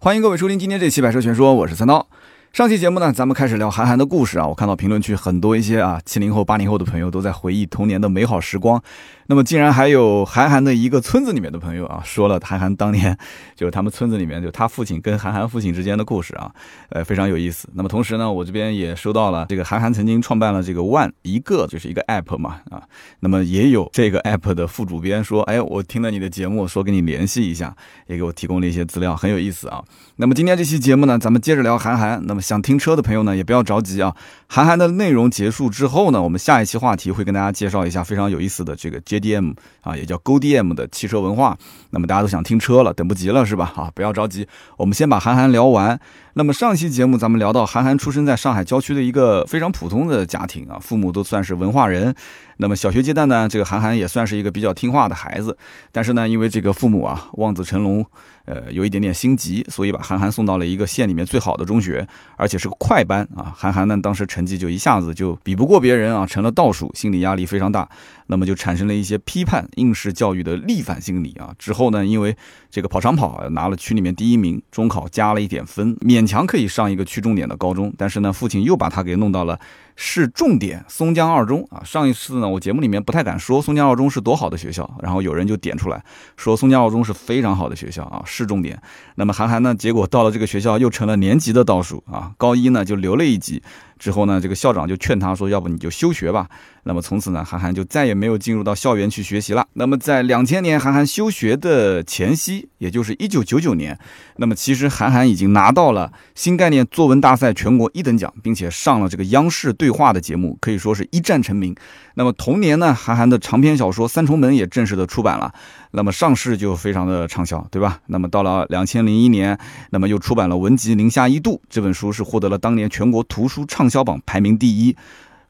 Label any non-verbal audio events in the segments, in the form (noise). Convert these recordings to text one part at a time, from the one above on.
欢迎各位收听今天这期《百车全说》，我是三刀。上期节目呢，咱们开始聊韩寒的故事啊。我看到评论区很多一些啊七零后、八零后的朋友都在回忆童年的美好时光。那么竟然还有韩寒的一个村子里面的朋友啊，说了韩寒当年就是他们村子里面就他父亲跟韩寒父亲之间的故事啊，呃非常有意思。那么同时呢，我这边也收到了这个韩寒曾经创办了这个 One 一个就是一个 App 嘛啊，那么也有这个 App 的副主编说，哎，我听了你的节目，说跟你联系一下，也给我提供了一些资料，很有意思啊。那么今天这期节目呢，咱们接着聊韩寒。那么想听车的朋友呢，也不要着急啊。韩寒的内容结束之后呢，我们下一期话题会跟大家介绍一下非常有意思的这个 JDM 啊。也叫 GoDM 的汽车文化，那么大家都想听车了，等不及了是吧？啊，不要着急，我们先把韩寒聊完。那么上期节目咱们聊到，韩寒出生在上海郊区的一个非常普通的家庭啊，父母都算是文化人。那么小学阶段呢，这个韩寒也算是一个比较听话的孩子，但是呢，因为这个父母啊望子成龙。呃，有一点点心急，所以把韩寒送到了一个县里面最好的中学，而且是个快班啊。韩寒呢，当时成绩就一下子就比不过别人啊，成了倒数，心理压力非常大，那么就产生了一些批判应试教育的逆反心理啊。之后呢，因为这个跑长跑拿了区里面第一名，中考加了一点分，勉强可以上一个区重点的高中，但是呢，父亲又把他给弄到了。市重点松江二中啊！上一次呢，我节目里面不太敢说松江二中是多好的学校，然后有人就点出来说松江二中是非常好的学校啊，市重点。那么韩寒呢，结果到了这个学校又成了年级的倒数啊，高一呢就留了一级。之后呢，这个校长就劝他说：“要不你就休学吧。”那么从此呢，韩寒就再也没有进入到校园去学习了。那么在两千年韩寒休学的前夕，也就是一九九九年，那么其实韩寒已经拿到了新概念作文大赛全国一等奖，并且上了这个央视对话的节目，可以说是一战成名。那么同年呢，韩寒的长篇小说《三重门》也正式的出版了，那么上市就非常的畅销，对吧？那么到了两千零一年，那么又出版了《文集零下一度》这本书，是获得了当年全国图书畅销榜排名第一。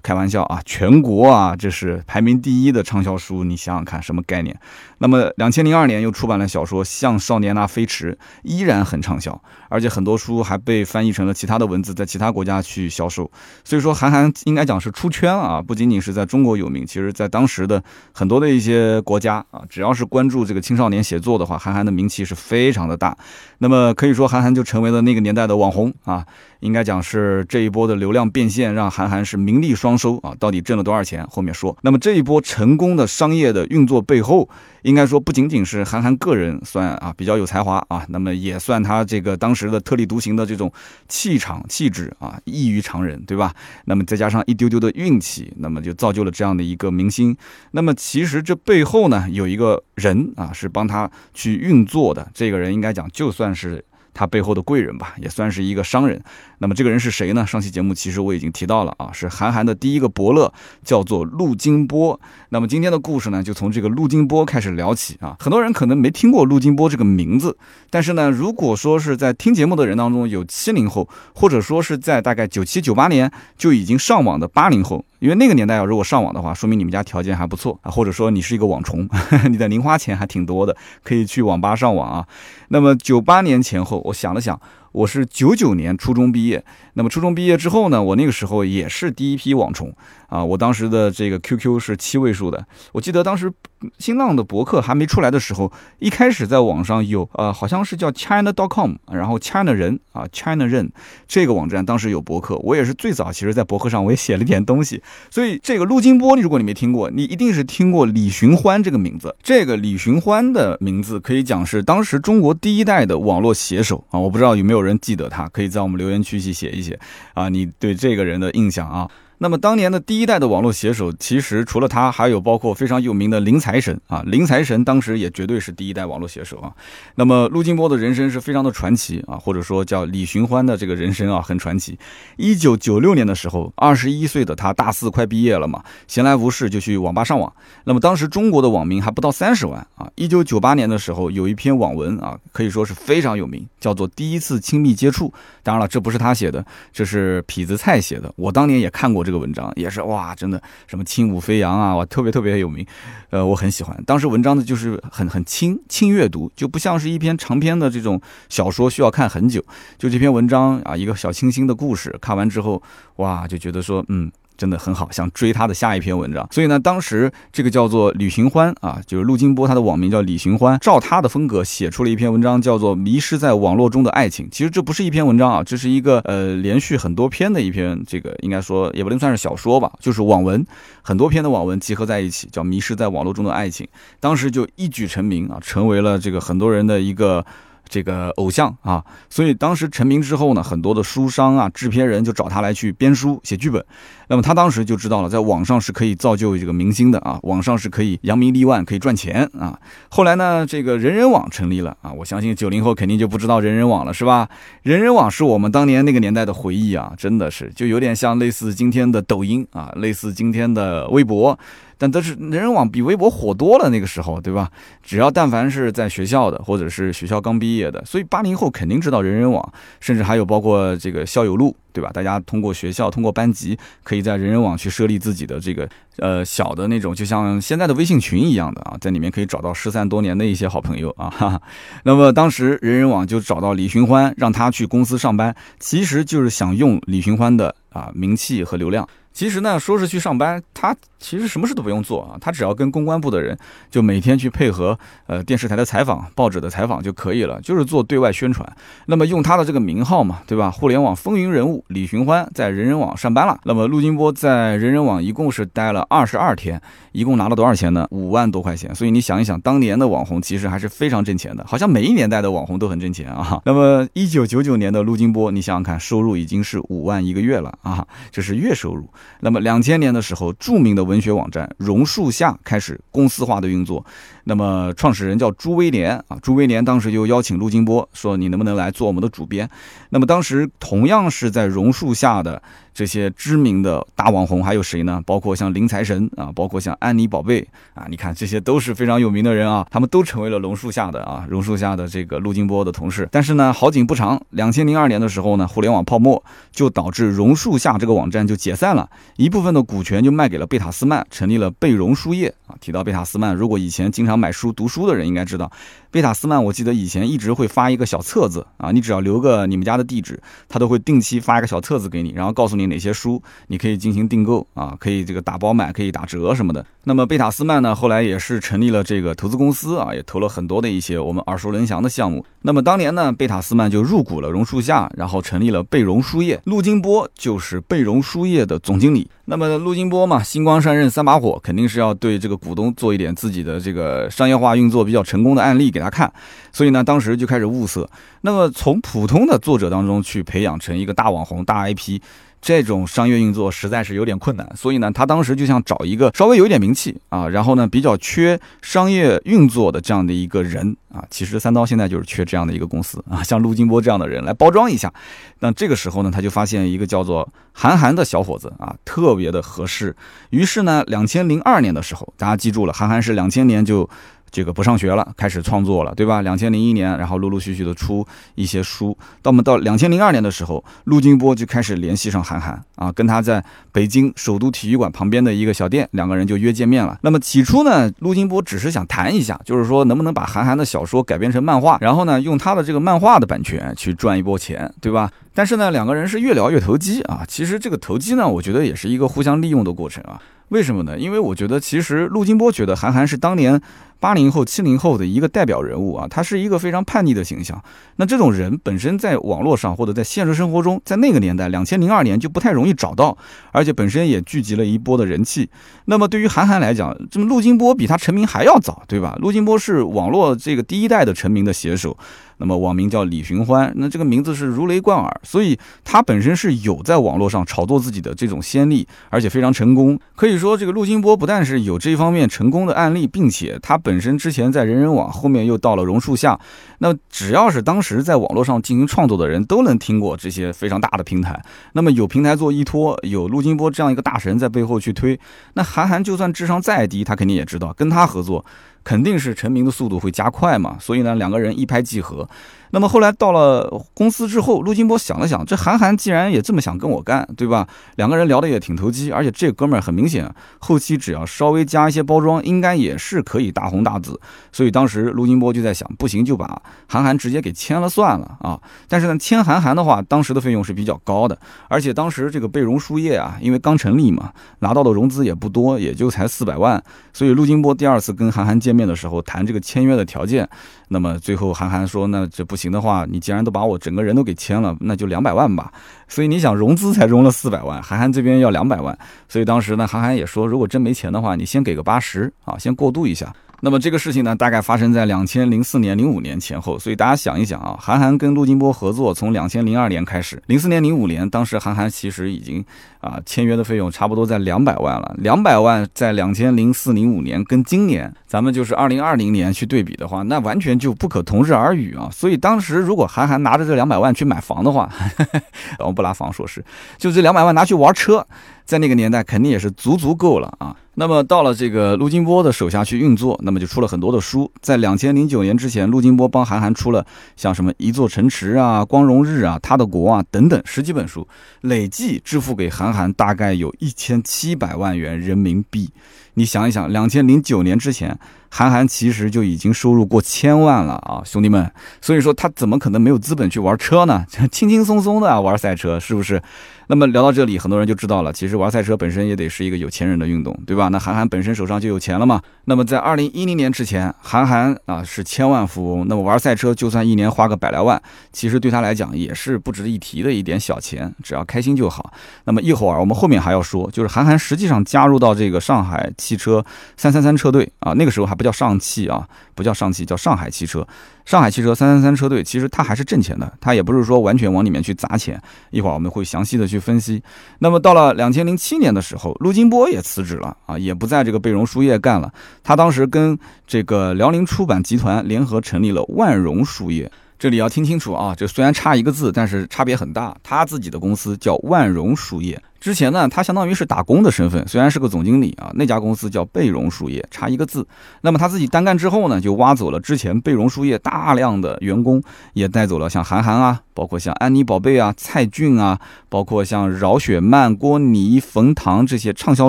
开玩笑啊，全国啊，这是排名第一的畅销书，你想想看什么概念？那么，两千零二年又出版了小说《像少年那飞驰》，依然很畅销，而且很多书还被翻译成了其他的文字，在其他国家去销售。所以说，韩寒应该讲是出圈啊，不仅仅是在中国有名，其实在当时的很多的一些国家啊，只要是关注这个青少年写作的话，韩寒的名气是非常的大。那么可以说，韩寒就成为了那个年代的网红啊。应该讲是这一波的流量变现，让韩寒是名利双收啊！到底挣了多少钱？后面说。那么这一波成功的商业的运作背后，应该说不仅仅是韩寒个人算啊比较有才华啊，那么也算他这个当时的特立独行的这种气场气质啊异于常人，对吧？那么再加上一丢丢的运气，那么就造就了这样的一个明星。那么其实这背后呢，有一个人啊是帮他去运作的，这个人应该讲就算是。他背后的贵人吧，也算是一个商人。那么这个人是谁呢？上期节目其实我已经提到了啊，是韩寒的第一个伯乐，叫做陆金波。那么今天的故事呢，就从这个陆金波开始聊起啊。很多人可能没听过陆金波这个名字，但是呢，如果说是在听节目的人当中有七零后，或者说是在大概九七九八年就已经上网的八零后。因为那个年代啊，如果上网的话，说明你们家条件还不错啊，或者说你是一个网虫，(laughs) 你的零花钱还挺多的，可以去网吧上网啊。那么九八年前后，我想了想。我是九九年初中毕业，那么初中毕业之后呢，我那个时候也是第一批网虫啊。我当时的这个 QQ 是七位数的，我记得当时新浪的博客还没出来的时候，一开始在网上有呃，好像是叫 China.com，然后 China 人啊，China 人这个网站当时有博客，我也是最早，其实在博客上我也写了点东西。所以这个陆金波，如果你没听过，你一定是听过李寻欢这个名字。这个李寻欢的名字可以讲是当时中国第一代的网络写手啊，我不知道有没有人。记得他，可以在我们留言区去写一写啊，你对这个人的印象啊。那么当年的第一代的网络写手，其实除了他，还有包括非常有名的林财神啊。林财神当时也绝对是第一代网络写手啊。那么陆金波的人生是非常的传奇啊，或者说叫李寻欢的这个人生啊，很传奇。一九九六年的时候，二十一岁的他大四快毕业了嘛，闲来无事就去网吧上网。那么当时中国的网民还不到三十万啊。一九九八年的时候，有一篇网文啊，可以说是非常有名，叫做《第一次亲密接触》。当然了，这不是他写的，这是痞子蔡写的。我当年也看过。这个文章也是哇，真的什么轻舞飞扬啊，哇，特别特别有名，呃，我很喜欢。当时文章呢就是很很轻轻阅读，就不像是一篇长篇的这种小说需要看很久。就这篇文章啊，一个小清新的故事，看完之后哇，就觉得说嗯。真的很好，想追他的下一篇文章。所以呢，当时这个叫做李寻欢啊，就是陆金波，他的网名叫李寻欢，照他的风格写出了一篇文章，叫做《迷失在网络中的爱情》。其实这不是一篇文章啊，这是一个呃连续很多篇的一篇，这个应该说也不能算是小说吧，就是网文，很多篇的网文集合在一起，叫《迷失在网络中的爱情》。当时就一举成名啊，成为了这个很多人的一个。这个偶像啊，所以当时成名之后呢，很多的书商啊、制片人就找他来去编书、写剧本。那么他当时就知道了，在网上是可以造就这个明星的啊，网上是可以扬名立万、可以赚钱啊。后来呢，这个人人网成立了啊，我相信九零后肯定就不知道人人网了，是吧？人人网是我们当年那个年代的回忆啊，真的是就有点像类似今天的抖音啊，类似今天的微博。但都是人人网比微博火多了，那个时候，对吧？只要但凡是在学校的，或者是学校刚毕业的，所以八零后肯定知道人人网，甚至还有包括这个校友录，对吧？大家通过学校、通过班级，可以在人人网去设立自己的这个呃小的那种，就像现在的微信群一样的啊，在里面可以找到失散多年的一些好朋友啊。哈哈。那么当时人人网就找到李寻欢，让他去公司上班，其实就是想用李寻欢的啊名气和流量。其实呢，说是去上班，他其实什么事都不用做啊，他只要跟公关部的人就每天去配合，呃，电视台的采访、报纸的采访就可以了，就是做对外宣传。那么用他的这个名号嘛，对吧？互联网风云人物李寻欢在人人网上班了。那么陆金波在人人网一共是待了二十二天，一共拿了多少钱呢？五万多块钱。所以你想一想，当年的网红其实还是非常挣钱的，好像每一年代的网红都很挣钱啊。(laughs) 那么一九九九年的陆金波，你想想看，收入已经是五万一个月了啊，这是月收入。那么两千年的时候，著名的文学网站榕树下开始公司化的运作。那么创始人叫朱威廉啊，朱威廉当时就邀请陆金波说：“你能不能来做我们的主编？”那么当时同样是在榕树下的这些知名的大网红还有谁呢？包括像林财神啊，包括像安妮宝贝啊，你看这些都是非常有名的人啊，他们都成为了榕树下的啊，榕树下的这个陆金波的同事。但是呢，好景不长，两千零二年的时候呢，互联网泡沫就导致榕树下这个网站就解散了，一部分的股权就卖给了贝塔斯曼，成立了贝榕书业啊。提到贝塔斯曼，如果以前经常买书读书的人应该知道，贝塔斯曼，我记得以前一直会发一个小册子啊，你只要留个你们家的地址，他都会定期发一个小册子给你，然后告诉你哪些书你可以进行订购啊，可以这个打包买，可以打折什么的。那么贝塔斯曼呢，后来也是成立了这个投资公司啊，也投了很多的一些我们耳熟能详的项目。那么当年呢，贝塔斯曼就入股了榕树下，然后成立了贝榕书业，陆金波就是贝榕书业的总经理。那么陆金波嘛，星光上任三把火，肯定是要对这个股东做一点自己的这个商业化运作比较成功的案例给他看，所以呢，当时就开始物色。那么从普通的作者当中去培养成一个大网红、大 IP。这种商业运作实在是有点困难，所以呢，他当时就想找一个稍微有一点名气啊，然后呢比较缺商业运作的这样的一个人啊。其实三刀现在就是缺这样的一个公司啊，像陆金波这样的人来包装一下。那这个时候呢，他就发现一个叫做韩寒的小伙子啊，特别的合适。于是呢，两千零二年的时候，大家记住了，韩寒是两千年就。这个不上学了，开始创作了，对吧？两千零一年，然后陆陆续续的出一些书。到我们到两千零二年的时候，陆金波就开始联系上韩寒啊，跟他在北京首都体育馆旁边的一个小店，两个人就约见面了。那么起初呢，陆金波只是想谈一下，就是说能不能把韩寒的小说改编成漫画，然后呢用他的这个漫画的版权去赚一波钱，对吧？但是呢，两个人是越聊越投机啊。其实这个投机呢，我觉得也是一个互相利用的过程啊。为什么呢？因为我觉得其实陆金波觉得韩寒是当年。八零后、七零后的一个代表人物啊，他是一个非常叛逆的形象。那这种人本身在网络上或者在现实生活中，在那个年代，两千零二年就不太容易找到，而且本身也聚集了一波的人气。那么对于韩寒来讲，这么陆金波比他成名还要早，对吧？陆金波是网络这个第一代的成名的写手。那么网名叫李寻欢，那这个名字是如雷贯耳，所以他本身是有在网络上炒作自己的这种先例，而且非常成功。可以说，这个陆金波不但是有这方面成功的案例，并且他本身之前在人人网，后面又到了榕树下，那只要是当时在网络上进行创作的人，都能听过这些非常大的平台。那么有平台做依托，有陆金波这样一个大神在背后去推，那韩寒就算智商再低，他肯定也知道跟他合作。肯定是陈明的速度会加快嘛。所以呢，两个人一拍即合。那么后来到了公司之后，陆金波想了想，这韩寒既然也这么想跟我干，对吧？两个人聊得也挺投机，而且这哥们儿很明显，后期只要稍微加一些包装，应该也是可以大红大紫。所以当时陆金波就在想，不行就把韩寒直接给签了算了啊。但是呢，签韩寒的话，当时的费用是比较高的，而且当时这个贝荣书业啊，因为刚成立嘛，拿到的融资也不多，也就才四百万。所以陆金波第二次跟韩寒见面的时候，谈这个签约的条件。那么最后韩寒说：“那这不行的话，你既然都把我整个人都给签了，那就两百万吧。”所以你想融资才融了四百万，韩寒这边要两百万。所以当时呢，韩寒也说：“如果真没钱的话，你先给个八十啊，先过渡一下。”那么这个事情呢，大概发生在两千零四年、零五年前后。所以大家想一想啊，韩寒跟陆金波合作从两千零二年开始，零四年、零五年，当时韩寒其实已经啊签约的费用差不多在两百万了。两百万在两千零四、零五年跟今年咱们就是二零二零年去对比的话，那完全就不可同日而语啊。所以当时如果韩寒拿着这两百万去买房的话，(laughs) 我们不拿房说事，就这两百万拿去玩车。在那个年代，肯定也是足足够了啊。那么到了这个陆金波的手下去运作，那么就出了很多的书。在两千零九年之前，陆金波帮韩寒出了像什么《一座城池》啊、《光荣日》啊、《他的国》啊等等十几本书，累计支付给韩寒大概有一千七百万元人民币。你想一想，两千零九年之前，韩寒其实就已经收入过千万了啊，兄弟们。所以说他怎么可能没有资本去玩车呢？(laughs) 轻轻松松的玩赛车，是不是？那么聊到这里，很多人就知道了，其实玩赛车本身也得是一个有钱人的运动，对吧？那韩寒本身手上就有钱了嘛。那么在二零一零年之前，韩寒啊是千万富翁。那么玩赛车，就算一年花个百来万，其实对他来讲也是不值一提的一点小钱，只要开心就好。那么一会儿我们后面还要说，就是韩寒实际上加入到这个上海汽车三三三车队啊，那个时候还不叫上汽啊，不叫上汽，叫上海汽车。上海汽车三三三车队，其实它还是挣钱的，它也不是说完全往里面去砸钱。一会儿我们会详细的去分析。那么到了两千零七年的时候，陆金波也辞职了啊，也不在这个贝荣书业干了。他当时跟这个辽宁出版集团联合成立了万荣书业。这里要听清楚啊，这虽然差一个字，但是差别很大。他自己的公司叫万荣书业。之前呢，他相当于是打工的身份，虽然是个总经理啊，那家公司叫贝荣书业，差一个字。那么他自己单干之后呢，就挖走了之前贝荣书业大量的员工，也带走了像韩寒啊，包括像安妮宝贝啊、蔡骏啊，包括像饶雪漫、郭妮、冯唐这些畅销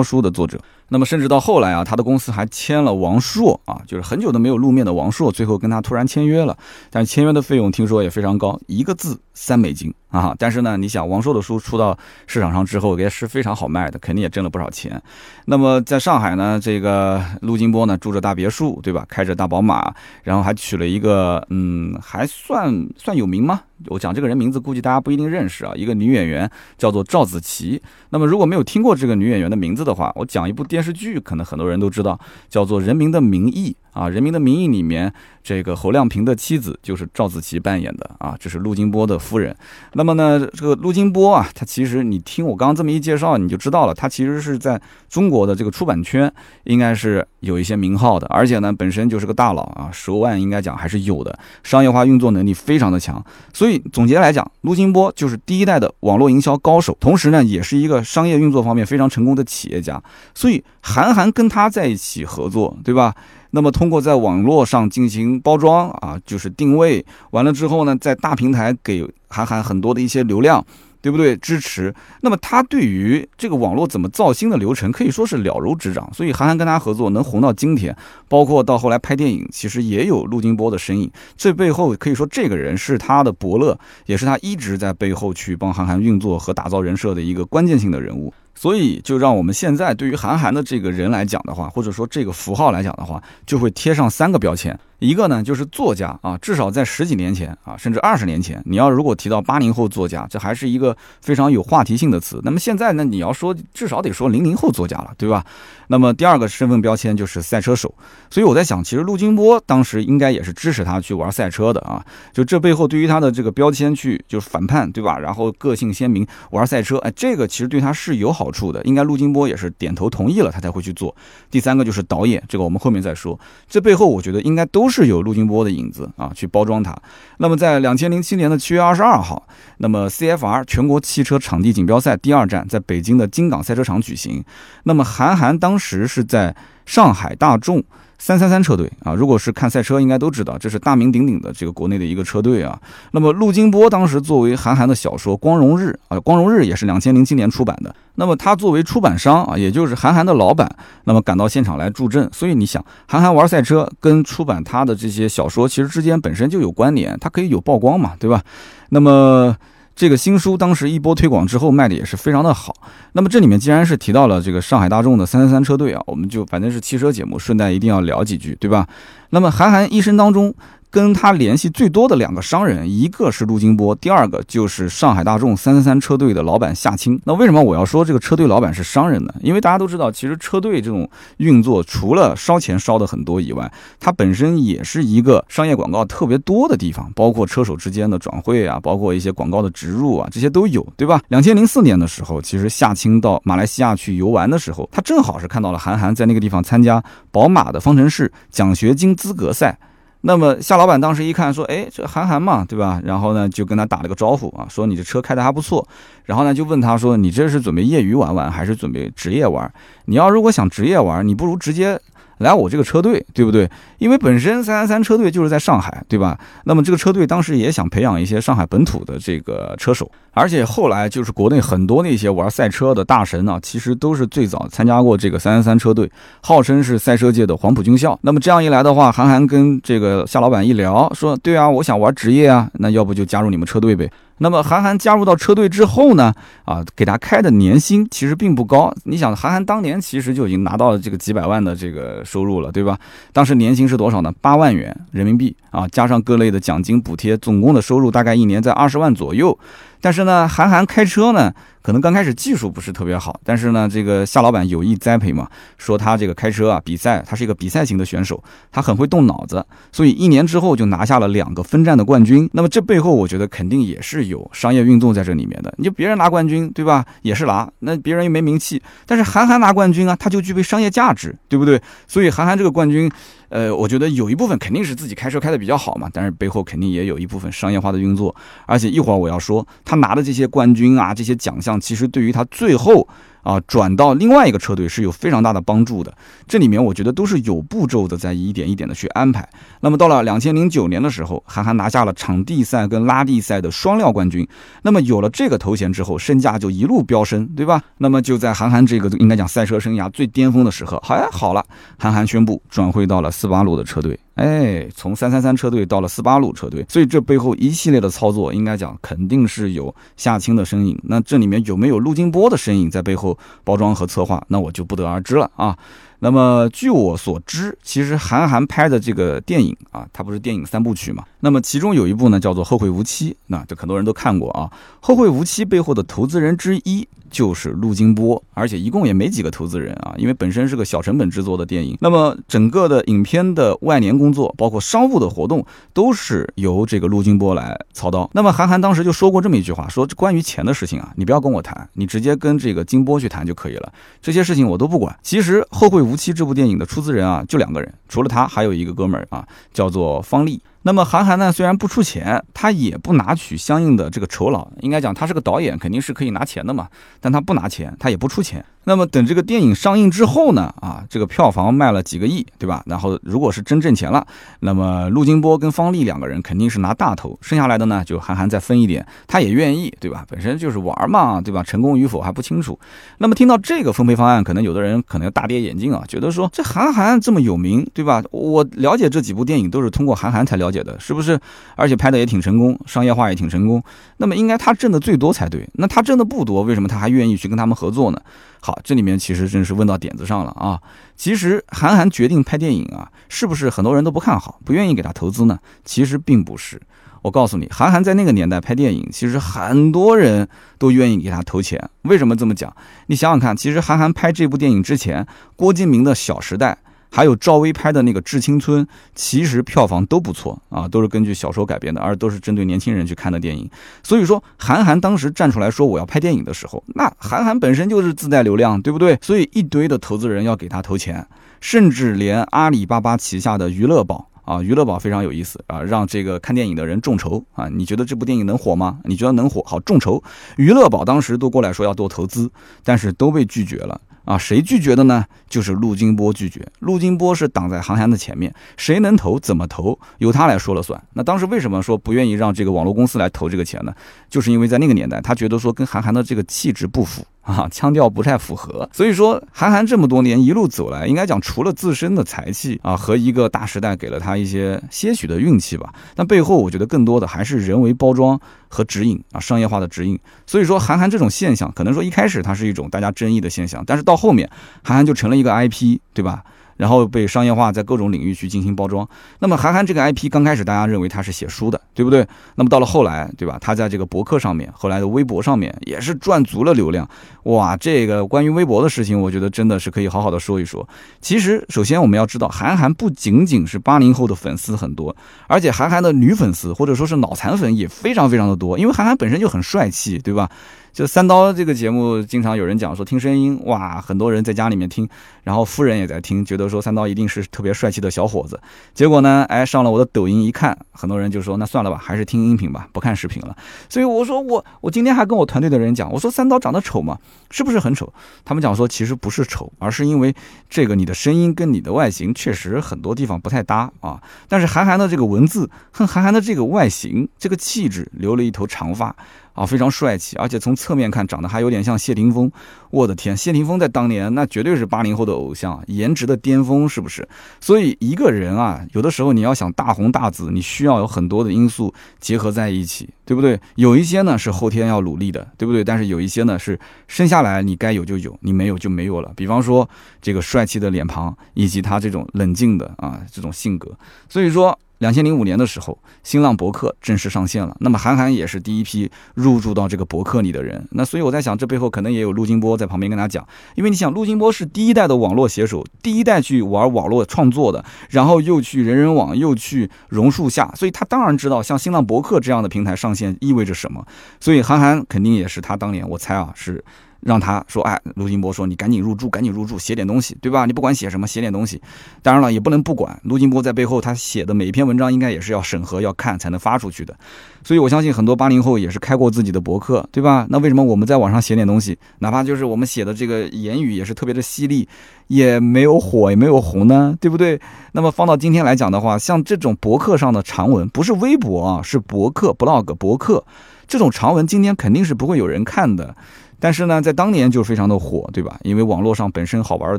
书的作者。那么甚至到后来啊，他的公司还签了王朔啊，就是很久都没有露面的王朔，最后跟他突然签约了。但签约的费用听说也非常高，一个字三美金啊。但是呢，你想王朔的书出到市场上之后，也是非常好卖的，肯定也挣了不少钱。那么在上海呢，这个陆金波呢住着大别墅，对吧？开着大宝马，然后还娶了一个嗯，还算算有名吗？我讲这个人名字，估计大家不一定认识啊。一个女演员叫做赵子琪。那么如果没有听过这个女演员的名字的话，我讲一部电视剧，可能很多人都知道，叫做《人民的名义》。啊，《人民的名义》里面这个侯亮平的妻子就是赵子琪扮演的啊，这是陆金波的夫人。那么呢，这个陆金波啊，他其实你听我刚刚这么一介绍，你就知道了，他其实是在中国的这个出版圈应该是有一些名号的，而且呢，本身就是个大佬啊，手腕应该讲还是有的，商业化运作能力非常的强。所以总结来讲，陆金波就是第一代的网络营销高手，同时呢，也是一个商业运作方面非常成功的企业家。所以韩寒跟他在一起合作，对吧？那么通过在网络上进行包装啊，就是定位完了之后呢，在大平台给韩寒很多的一些流量，对不对？支持。那么他对于这个网络怎么造星的流程可以说是了如指掌，所以韩寒跟他合作能红到今天，包括到后来拍电影，其实也有陆金波的身影。这背后可以说这个人是他的伯乐，也是他一直在背后去帮韩寒运作和打造人设的一个关键性的人物。所以，就让我们现在对于韩寒的这个人来讲的话，或者说这个符号来讲的话，就会贴上三个标签。一个呢，就是作家啊，至少在十几年前啊，甚至二十年前，你要如果提到八零后作家，这还是一个非常有话题性的词。那么现在呢，你要说至少得说零零后作家了，对吧？那么第二个身份标签就是赛车手。所以我在想，其实陆金波当时应该也是支持他去玩赛车的啊。就这背后对于他的这个标签去就是反叛，对吧？然后个性鲜明，玩赛车，哎，这个其实对他是有好处的。应该陆金波也是点头同意了，他才会去做。第三个就是导演，这个我们后面再说。这背后我觉得应该都是有陆金波的影子啊，去包装它。那么在两千零七年的七月二十二号，那么 CFR 全国汽车场地锦标赛第二站在北京的金港赛车场举行。那么韩寒当时是在上海大众。三三三车队啊，如果是看赛车，应该都知道这是大名鼎鼎的这个国内的一个车队啊。那么陆金波当时作为韩寒的小说《光荣日》啊，《光荣日》也是两千零七年出版的。那么他作为出版商啊，也就是韩寒的老板，那么赶到现场来助阵。所以你想，韩寒玩赛车跟出版他的这些小说，其实之间本身就有关联，他可以有曝光嘛，对吧？那么。这个新书当时一波推广之后卖的也是非常的好。那么这里面既然是提到了这个上海大众的三三三车队啊，我们就反正是汽车节目，顺带一定要聊几句，对吧？那么韩寒一生当中。跟他联系最多的两个商人，一个是陆金波，第二个就是上海大众三三三车队的老板夏青。那为什么我要说这个车队老板是商人呢？因为大家都知道，其实车队这种运作，除了烧钱烧的很多以外，它本身也是一个商业广告特别多的地方，包括车手之间的转会啊，包括一些广告的植入啊，这些都有，对吧？两千零四年的时候，其实夏青到马来西亚去游玩的时候，他正好是看到了韩寒在那个地方参加宝马的方程式奖学金资格赛。那么夏老板当时一看，说：“哎，这韩寒嘛，对吧？”然后呢，就跟他打了个招呼啊，说：“你这车开的还不错。”然后呢，就问他说：“你这是准备业余玩玩，还是准备职业玩？你要如果想职业玩，你不如直接。”来我这个车队，对不对？因为本身三三三车队就是在上海，对吧？那么这个车队当时也想培养一些上海本土的这个车手，而且后来就是国内很多那些玩赛车的大神呢，其实都是最早参加过这个三三三车队，号称是赛车界的黄埔军校。那么这样一来的话，韩寒跟这个夏老板一聊，说：“对啊，我想玩职业啊，那要不就加入你们车队呗。”那么韩寒加入到车队之后呢，啊，给他开的年薪其实并不高。你想，韩寒当年其实就已经拿到了这个几百万的这个收入了，对吧？当时年薪是多少呢？八万元人民币啊，加上各类的奖金补贴，总共的收入大概一年在二十万左右。但是呢，韩寒开车呢，可能刚开始技术不是特别好，但是呢，这个夏老板有意栽培嘛，说他这个开车啊，比赛，他是一个比赛型的选手，他很会动脑子，所以一年之后就拿下了两个分站的冠军。那么这背后，我觉得肯定也是有商业运动在这里面的。你就别人拿冠军，对吧？也是拿，那别人又没名气，但是韩寒拿冠军啊，他就具备商业价值，对不对？所以韩寒这个冠军。呃，我觉得有一部分肯定是自己开车开的比较好嘛，但是背后肯定也有一部分商业化的运作，而且一会儿我要说他拿的这些冠军啊，这些奖项，其实对于他最后。啊，转到另外一个车队是有非常大的帮助的。这里面我觉得都是有步骤的，在一点一点的去安排。那么到了两千零九年的时候，韩寒拿下了场地赛跟拉力赛的双料冠军。那么有了这个头衔之后，身价就一路飙升，对吧？那么就在韩寒这个应该讲赛车生涯最巅峰的时刻，哎，好了，韩寒宣布转会到了斯巴鲁的车队。哎，从三三三车队到了斯巴鲁车队，所以这背后一系列的操作，应该讲肯定是有夏青的身影。那这里面有没有陆金波的身影在背后包装和策划？那我就不得而知了啊。那么据我所知，其实韩寒拍的这个电影啊，它不是电影三部曲嘛？那么其中有一部呢，叫做《后会无期》，那这很多人都看过啊。《后会无期》背后的投资人之一。就是陆金波，而且一共也没几个投资人啊，因为本身是个小成本制作的电影。那么整个的影片的外联工作，包括商务的活动，都是由这个陆金波来操刀。那么韩寒当时就说过这么一句话，说关于钱的事情啊，你不要跟我谈，你直接跟这个金波去谈就可以了，这些事情我都不管。其实《后会无期》这部电影的出资人啊，就两个人，除了他还有一个哥们儿啊，叫做方力。那么韩寒呢，虽然不出钱，他也不拿取相应的这个酬劳，应该讲他是个导演，肯定是可以拿钱的嘛，但他不拿钱，他也不出钱。那么等这个电影上映之后呢，啊，这个票房卖了几个亿，对吧？然后如果是真挣钱了，那么陆金波跟方丽两个人肯定是拿大头，剩下来的呢就韩寒再分一点，他也愿意，对吧？本身就是玩嘛，对吧？成功与否还不清楚。那么听到这个分配方案，可能有的人可能要大跌眼镜啊，觉得说这韩寒这么有名，对吧？我了解这几部电影都是通过韩寒才了了解的，是不是？而且拍的也挺成功，商业化也挺成功，那么应该他挣的最多才对。那他挣的不多，为什么他还愿意去跟他们合作呢？好，这里面其实真是问到点子上了啊！其实韩寒决定拍电影啊，是不是很多人都不看好，不愿意给他投资呢？其实并不是。我告诉你，韩寒在那个年代拍电影，其实很多人都愿意给他投钱。为什么这么讲？你想想看，其实韩寒拍这部电影之前，郭敬明的《小时代》。还有赵薇拍的那个《致青春》，其实票房都不错啊，都是根据小说改编的，而都是针对年轻人去看的电影。所以说，韩寒当时站出来说我要拍电影的时候，那韩寒本身就是自带流量，对不对？所以一堆的投资人要给他投钱，甚至连阿里巴巴旗下的娱乐宝啊，娱乐宝非常有意思啊，让这个看电影的人众筹啊，你觉得这部电影能火吗？你觉得能火？好，众筹，娱乐宝当时都过来说要多投资，但是都被拒绝了。啊，谁拒绝的呢？就是陆金波拒绝。陆金波是挡在韩寒的前面，谁能投怎么投，由他来说了算。那当时为什么说不愿意让这个网络公司来投这个钱呢？就是因为在那个年代，他觉得说跟韩寒的这个气质不符。啊，腔调不太符合，所以说韩寒这么多年一路走来，应该讲除了自身的才气啊和一个大时代给了他一些些许的运气吧，但背后我觉得更多的还是人为包装和指引啊，商业化的指引。所以说韩寒这种现象，可能说一开始它是一种大家争议的现象，但是到后面韩寒就成了一个 IP，对吧？然后被商业化，在各种领域去进行包装。那么韩寒这个 IP 刚开始大家认为他是写书的，对不对？那么到了后来，对吧？他在这个博客上面，后来的微博上面也是赚足了流量。哇，这个关于微博的事情，我觉得真的是可以好好的说一说。其实，首先我们要知道，韩寒不仅仅是八零后的粉丝很多，而且韩寒的女粉丝或者说是脑残粉也非常非常的多，因为韩寒本身就很帅气，对吧？就三刀这个节目，经常有人讲说听声音，哇，很多人在家里面听，然后夫人也在听，觉得说三刀一定是特别帅气的小伙子。结果呢，哎，上了我的抖音一看，很多人就说那算了吧，还是听音频吧，不看视频了。所以我说我我今天还跟我团队的人讲，我说三刀长得丑吗？是不是很丑？他们讲说其实不是丑，而是因为这个你的声音跟你的外形确实很多地方不太搭啊。但是韩寒的这个文字和韩寒的这个外形，这个气质，留了一头长发。啊，非常帅气，而且从侧面看长得还有点像谢霆锋。我的天，谢霆锋在当年那绝对是八零后的偶像，颜值的巅峰，是不是？所以一个人啊，有的时候你要想大红大紫，你需要有很多的因素结合在一起，对不对？有一些呢是后天要努力的，对不对？但是有一些呢是生下来你该有就有，你没有就没有了。比方说这个帅气的脸庞，以及他这种冷静的啊这种性格，所以说。两千零五年的时候，新浪博客正式上线了。那么韩寒也是第一批入驻到这个博客里的人。那所以我在想，这背后可能也有陆金波在旁边跟他讲，因为你想，陆金波是第一代的网络写手，第一代去玩网络创作的，然后又去人人网，又去榕树下，所以他当然知道像新浪博客这样的平台上线意味着什么。所以韩寒肯定也是他当年，我猜啊是。让他说，哎，卢金波说，你赶紧入住，赶紧入住，写点东西，对吧？你不管写什么，写点东西。当然了，也不能不管。卢金波在背后，他写的每一篇文章，应该也是要审核、要看才能发出去的。所以我相信很多八零后也是开过自己的博客，对吧？那为什么我们在网上写点东西，哪怕就是我们写的这个言语也是特别的犀利，也没有火，也没有红呢？对不对？那么放到今天来讲的话，像这种博客上的长文，不是微博啊，是博客 （blog） 博客，这种长文今天肯定是不会有人看的。但是呢，在当年就非常的火，对吧？因为网络上本身好玩的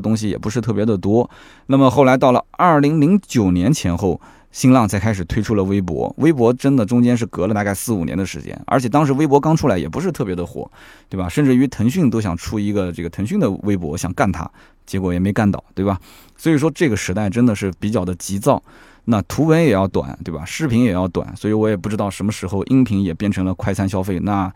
东西也不是特别的多。那么后来到了二零零九年前后，新浪才开始推出了微博。微博真的中间是隔了大概四五年的时间，而且当时微博刚出来也不是特别的火，对吧？甚至于腾讯都想出一个这个腾讯的微博，想干它，结果也没干倒，对吧？所以说这个时代真的是比较的急躁。那图文也要短，对吧？视频也要短，所以我也不知道什么时候音频也变成了快餐消费，那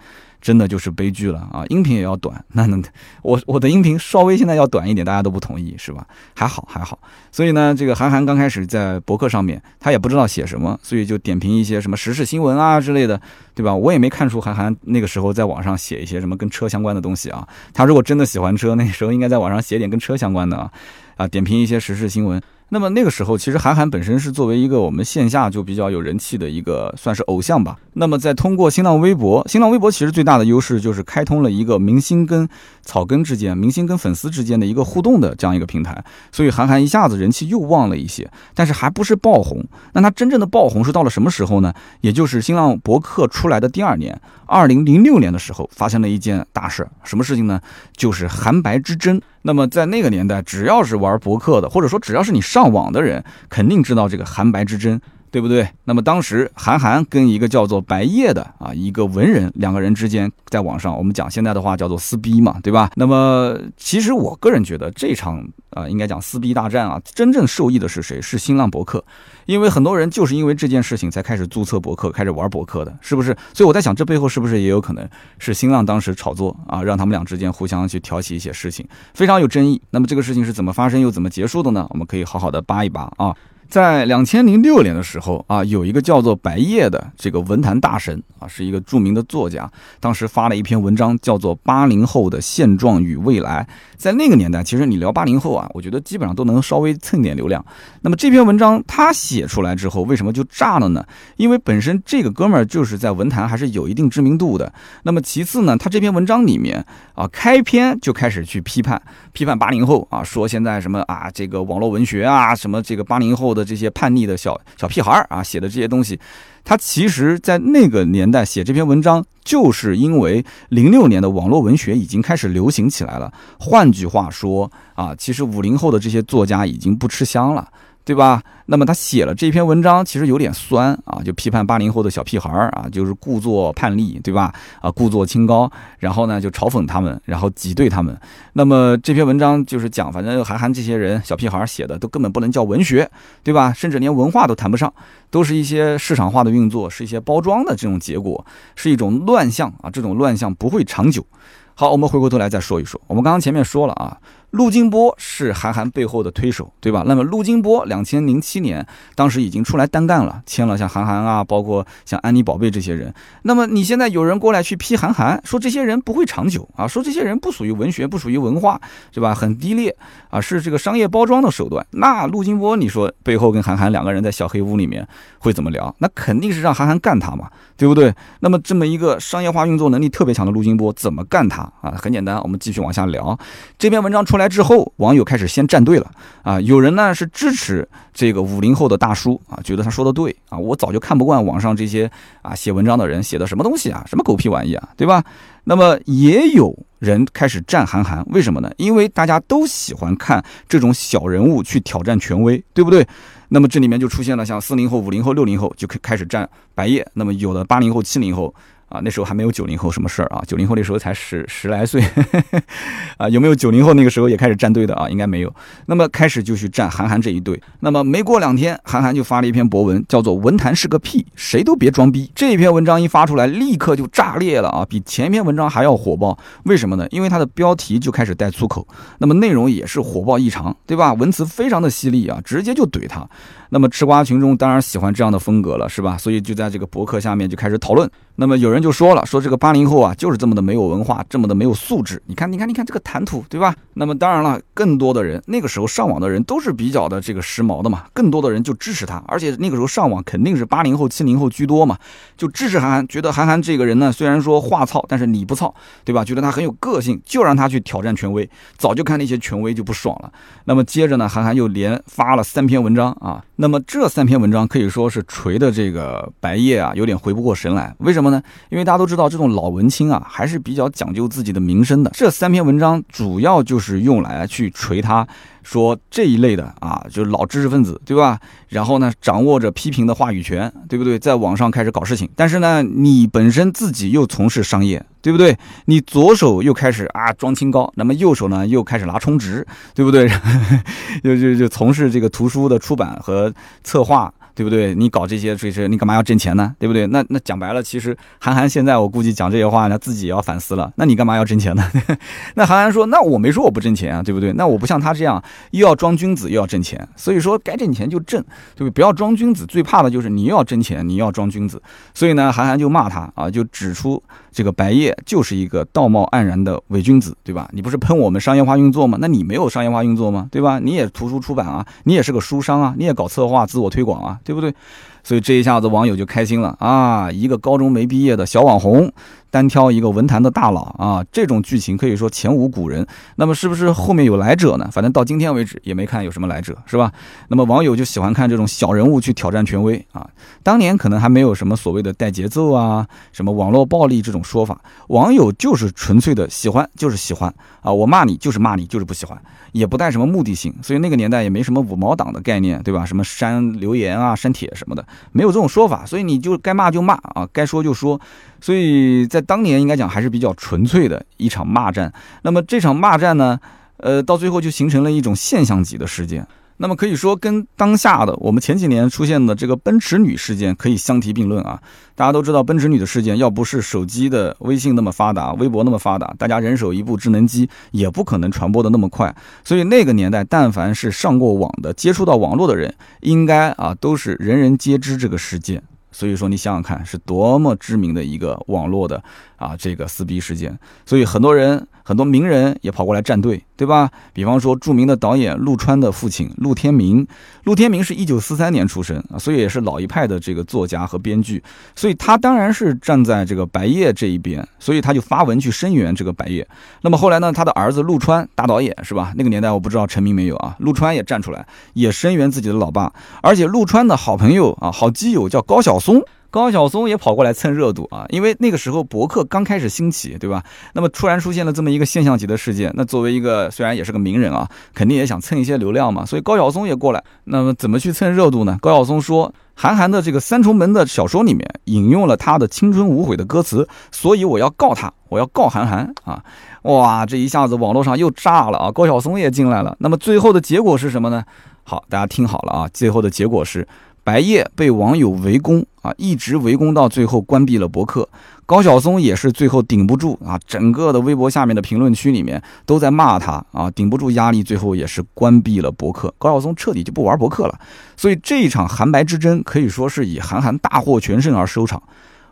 真的就是悲剧了啊！音频也要短，(laughs) 那能我我的音频稍微现在要短一点，大家都不同意是吧？还好还好，所以呢，这个韩寒刚开始在博客上面，他也不知道写什么，所以就点评一些什么时事新闻啊之类的，对吧？我也没看出韩寒那个时候在网上写一些什么跟车相关的东西啊。他如果真的喜欢车，那时候应该在网上写点跟车相关的啊，啊，点评一些时事新闻。那么那个时候，其实韩寒本身是作为一个我们线下就比较有人气的一个算是偶像吧。那么在通过新浪微博，新浪微博其实最大的优势就是开通了一个明星跟草根之间、明星跟粉丝之间的一个互动的这样一个平台，所以韩寒一下子人气又旺了一些，但是还不是爆红。那他真正的爆红是到了什么时候呢？也就是新浪博客出来的第二年，二零零六年的时候，发生了一件大事。什么事情呢？就是韩白之争。那么在那个年代，只要是玩博客的，或者说只要是你上网的人，肯定知道这个韩白之争，对不对？那么当时韩寒跟一个叫做白夜的啊一个文人，两个人之间在网上，我们讲现在的话叫做撕逼嘛，对吧？那么其实我个人觉得这场啊应该讲撕逼大战啊，真正受益的是谁？是新浪博客。因为很多人就是因为这件事情才开始注册博客，开始玩博客的，是不是？所以我在想，这背后是不是也有可能是新浪当时炒作啊，让他们俩之间互相去挑起一些事情，非常有争议。那么这个事情是怎么发生又怎么结束的呢？我们可以好好的扒一扒啊。在两千零六年的时候啊，有一个叫做白夜的这个文坛大神啊，是一个著名的作家，当时发了一篇文章，叫做《八零后的现状与未来》。在那个年代，其实你聊八零后啊，我觉得基本上都能稍微蹭点流量。那么这篇文章他写出来之后，为什么就炸了呢？因为本身这个哥们儿就是在文坛还是有一定知名度的。那么其次呢，他这篇文章里面啊，开篇就开始去批判批判八零后啊，说现在什么啊，这个网络文学啊，什么这个八零后。的这些叛逆的小小屁孩儿啊，写的这些东西，他其实，在那个年代写这篇文章，就是因为零六年的网络文学已经开始流行起来了。换句话说啊，其实五零后的这些作家已经不吃香了。对吧？那么他写了这篇文章，其实有点酸啊，就批判八零后的小屁孩儿啊，就是故作叛逆，对吧？啊，故作清高，然后呢就嘲讽他们，然后挤兑他们。那么这篇文章就是讲，反正韩寒这些人小屁孩儿写的都根本不能叫文学，对吧？甚至连文化都谈不上，都是一些市场化的运作，是一些包装的这种结果，是一种乱象啊，这种乱象不会长久。好，我们回过头来再说一说，我们刚刚前面说了啊。陆金波是韩寒背后的推手，对吧？那么陆金波两千零七年当时已经出来单干了，签了像韩寒啊，包括像安妮宝贝这些人。那么你现在有人过来去批韩寒，说这些人不会长久啊，说这些人不属于文学，不属于文化，对吧？很低劣啊，是这个商业包装的手段。那陆金波，你说背后跟韩寒两个人在小黑屋里面会怎么聊？那肯定是让韩寒干他嘛，对不对？那么这么一个商业化运作能力特别强的陆金波，怎么干他啊？很简单，我们继续往下聊。这篇文章出来。之后，网友开始先站队了啊！有人呢是支持这个五零后的大叔啊，觉得他说的对啊。我早就看不惯网上这些啊写文章的人写的什么东西啊，什么狗屁玩意啊，对吧？那么也有人开始站韩寒，为什么呢？因为大家都喜欢看这种小人物去挑战权威，对不对？那么这里面就出现了像四零后、五零后、六零后就开开始站白夜，那么有的八零后、七零后。啊，那时候还没有九零后什么事儿啊？九零后那时候才十十来岁，(laughs) 啊，有没有九零后那个时候也开始站队的啊？应该没有。那么开始就去站韩寒这一队。那么没过两天，韩寒就发了一篇博文，叫做《文坛是个屁，谁都别装逼》。这篇文章一发出来，立刻就炸裂了啊！比前一篇文章还要火爆。为什么呢？因为它的标题就开始带粗口，那么内容也是火爆异常，对吧？文词非常的犀利啊，直接就怼他。那么吃瓜群众当然喜欢这样的风格了，是吧？所以就在这个博客下面就开始讨论。那么有人就说了，说这个八零后啊，就是这么的没有文化，这么的没有素质。你看，你看，你看这个谈吐，对吧？那么当然了，更多的人那个时候上网的人都是比较的这个时髦的嘛，更多的人就支持他。而且那个时候上网肯定是八零后、七零后居多嘛，就支持韩寒，觉得韩寒这个人呢，虽然说话糙，但是理不糙，对吧？觉得他很有个性，就让他去挑战权威。早就看那些权威就不爽了。那么接着呢，韩寒又连发了三篇文章啊。那么这三篇文章可以说是锤的这个白夜啊，有点回不过神来。为什么呢？因为大家都知道，这种老文青啊，还是比较讲究自己的名声的。这三篇文章主要就是用来去锤他。说这一类的啊，就是老知识分子，对吧？然后呢，掌握着批评的话语权，对不对？在网上开始搞事情，但是呢，你本身自己又从事商业，对不对？你左手又开始啊装清高，那么右手呢又开始拿充值，对不对？就就就从事这个图书的出版和策划。对不对？你搞这些这些，你干嘛要挣钱呢？对不对？那那讲白了，其实韩寒现在我估计讲这些话，他自己也要反思了。那你干嘛要挣钱呢？(laughs) 那韩寒说：“那我没说我不挣钱啊，对不对？那我不像他这样，又要装君子又要挣钱。所以说该挣钱就挣，对不对？不要装君子。最怕的就是你又要挣钱，你又要装君子。所以呢，韩寒就骂他啊，就指出这个白夜就是一个道貌岸然的伪君子，对吧？你不是喷我们商业化运作吗？那你没有商业化运作吗？对吧？你也图书出版啊，你也是个书商啊，你也搞策划、自我推广啊。”对不对？所以这一下子网友就开心了啊！一个高中没毕业的小网红。单挑一个文坛的大佬啊，这种剧情可以说前无古人。那么是不是后面有来者呢？反正到今天为止也没看有什么来者，是吧？那么网友就喜欢看这种小人物去挑战权威啊。当年可能还没有什么所谓的带节奏啊，什么网络暴力这种说法，网友就是纯粹的喜欢，就是喜欢啊。我骂你就是骂你，就是不喜欢，也不带什么目的性。所以那个年代也没什么五毛党的概念，对吧？什么删留言啊、删帖什么的，没有这种说法。所以你就该骂就骂啊，该说就说。所以在当年应该讲还是比较纯粹的一场骂战。那么这场骂战呢，呃，到最后就形成了一种现象级的事件。那么可以说，跟当下的我们前几年出现的这个奔驰女事件可以相提并论啊。大家都知道，奔驰女的事件，要不是手机的微信那么发达，微博那么发达，大家人手一部智能机，也不可能传播的那么快。所以那个年代，但凡是上过网的、接触到网络的人，应该啊都是人人皆知这个事件。所以说，你想想看，是多么知名的一个网络的啊这个撕逼事件。所以很多人。很多名人也跑过来站队，对吧？比方说著名的导演陆川的父亲陆天明，陆天明是一九四三年出生啊，所以也是老一派的这个作家和编剧，所以他当然是站在这个白夜这一边，所以他就发文去声援这个白夜。那么后来呢，他的儿子陆川大导演是吧？那个年代我不知道成名没有啊？陆川也站出来，也声援自己的老爸，而且陆川的好朋友啊，好基友叫高晓松。高晓松也跑过来蹭热度啊，因为那个时候博客刚开始兴起，对吧？那么突然出现了这么一个现象级的事件，那作为一个虽然也是个名人啊，肯定也想蹭一些流量嘛，所以高晓松也过来。那么怎么去蹭热度呢？高晓松说，韩寒的这个三重门的小说里面引用了他的青春无悔的歌词，所以我要告他，我要告韩寒啊！哇，这一下子网络上又炸了啊！高晓松也进来了。那么最后的结果是什么呢？好，大家听好了啊，最后的结果是。白夜被网友围攻啊，一直围攻到最后关闭了博客。高晓松也是最后顶不住啊，整个的微博下面的评论区里面都在骂他啊，顶不住压力，最后也是关闭了博客。高晓松彻底就不玩博客了。所以这一场韩白之争可以说是以韩寒大获全胜而收场。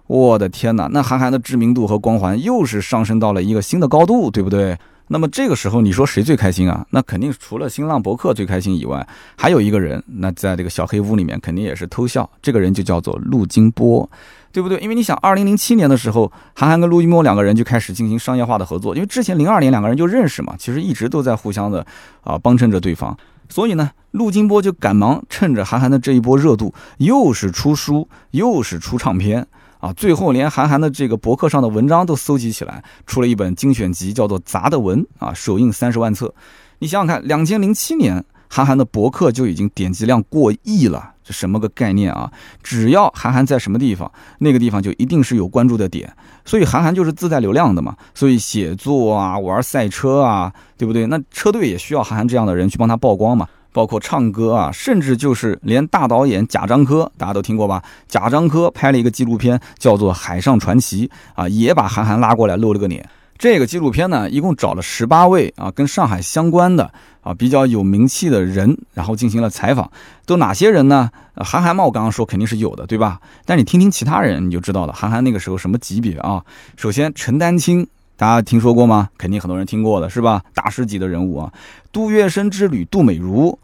我的天哪，那韩寒的知名度和光环又是上升到了一个新的高度，对不对？那么这个时候，你说谁最开心啊？那肯定除了新浪博客最开心以外，还有一个人，那在这个小黑屋里面肯定也是偷笑。这个人就叫做陆金波，对不对？因为你想，二零零七年的时候，韩寒跟陆金波两个人就开始进行商业化的合作，因为之前零二年两个人就认识嘛，其实一直都在互相的啊帮衬着对方。所以呢，陆金波就赶忙趁着韩寒的这一波热度，又是出书，又是出唱片。啊，最后连韩寒的这个博客上的文章都搜集起来，出了一本精选集，叫做《杂的文》啊，首印三十万册。你想想看，两千零七年，韩寒的博客就已经点击量过亿了，这什么个概念啊？只要韩寒在什么地方，那个地方就一定是有关注的点，所以韩寒就是自带流量的嘛。所以写作啊，玩赛车啊，对不对？那车队也需要韩寒这样的人去帮他曝光嘛。包括唱歌啊，甚至就是连大导演贾樟柯，大家都听过吧？贾樟柯拍了一个纪录片，叫做《海上传奇》啊，也把韩寒拉过来露了个脸。这个纪录片呢，一共找了十八位啊，跟上海相关的啊比较有名气的人，然后进行了采访。都哪些人呢？韩寒嘛，我刚刚说肯定是有的，对吧？但你听听其他人，你就知道了。韩寒那个时候什么级别啊？首先，陈丹青。大家听说过吗？肯定很多人听过的是吧？大师级的人物啊，杜月笙之女杜美如，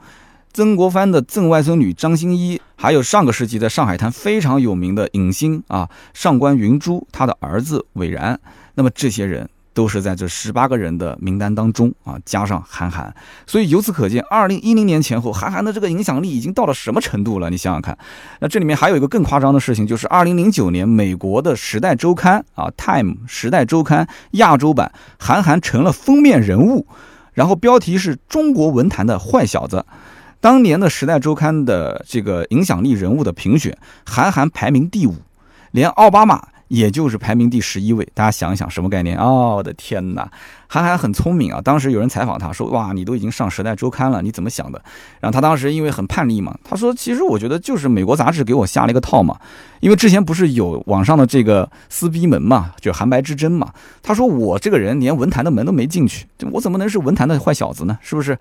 曾国藩的曾外孙女张歆艺，还有上个世纪在上海滩非常有名的影星啊，上官云珠，他的儿子韦然。那么这些人。都是在这十八个人的名单当中啊，加上韩寒，所以由此可见，二零一零年前后，韩寒的这个影响力已经到了什么程度了？你想想看。那这里面还有一个更夸张的事情，就是二零零九年美国的《时代周刊》啊，《Time》《时代周刊》亚洲版，韩寒成了封面人物，然后标题是中国文坛的坏小子。当年的《时代周刊》的这个影响力人物的评选，韩寒排名第五，连奥巴马。也就是排名第十一位，大家想一想什么概念？哦，我的天哪，韩寒很聪明啊！当时有人采访他说：“哇，你都已经上《时代周刊》了，你怎么想的？”然后他当时因为很叛逆嘛，他说：“其实我觉得就是美国杂志给我下了一个套嘛，因为之前不是有网上的这个撕逼门嘛，就是韩白之争嘛。他说我这个人连文坛的门都没进去，我怎么能是文坛的坏小子呢？是不是？”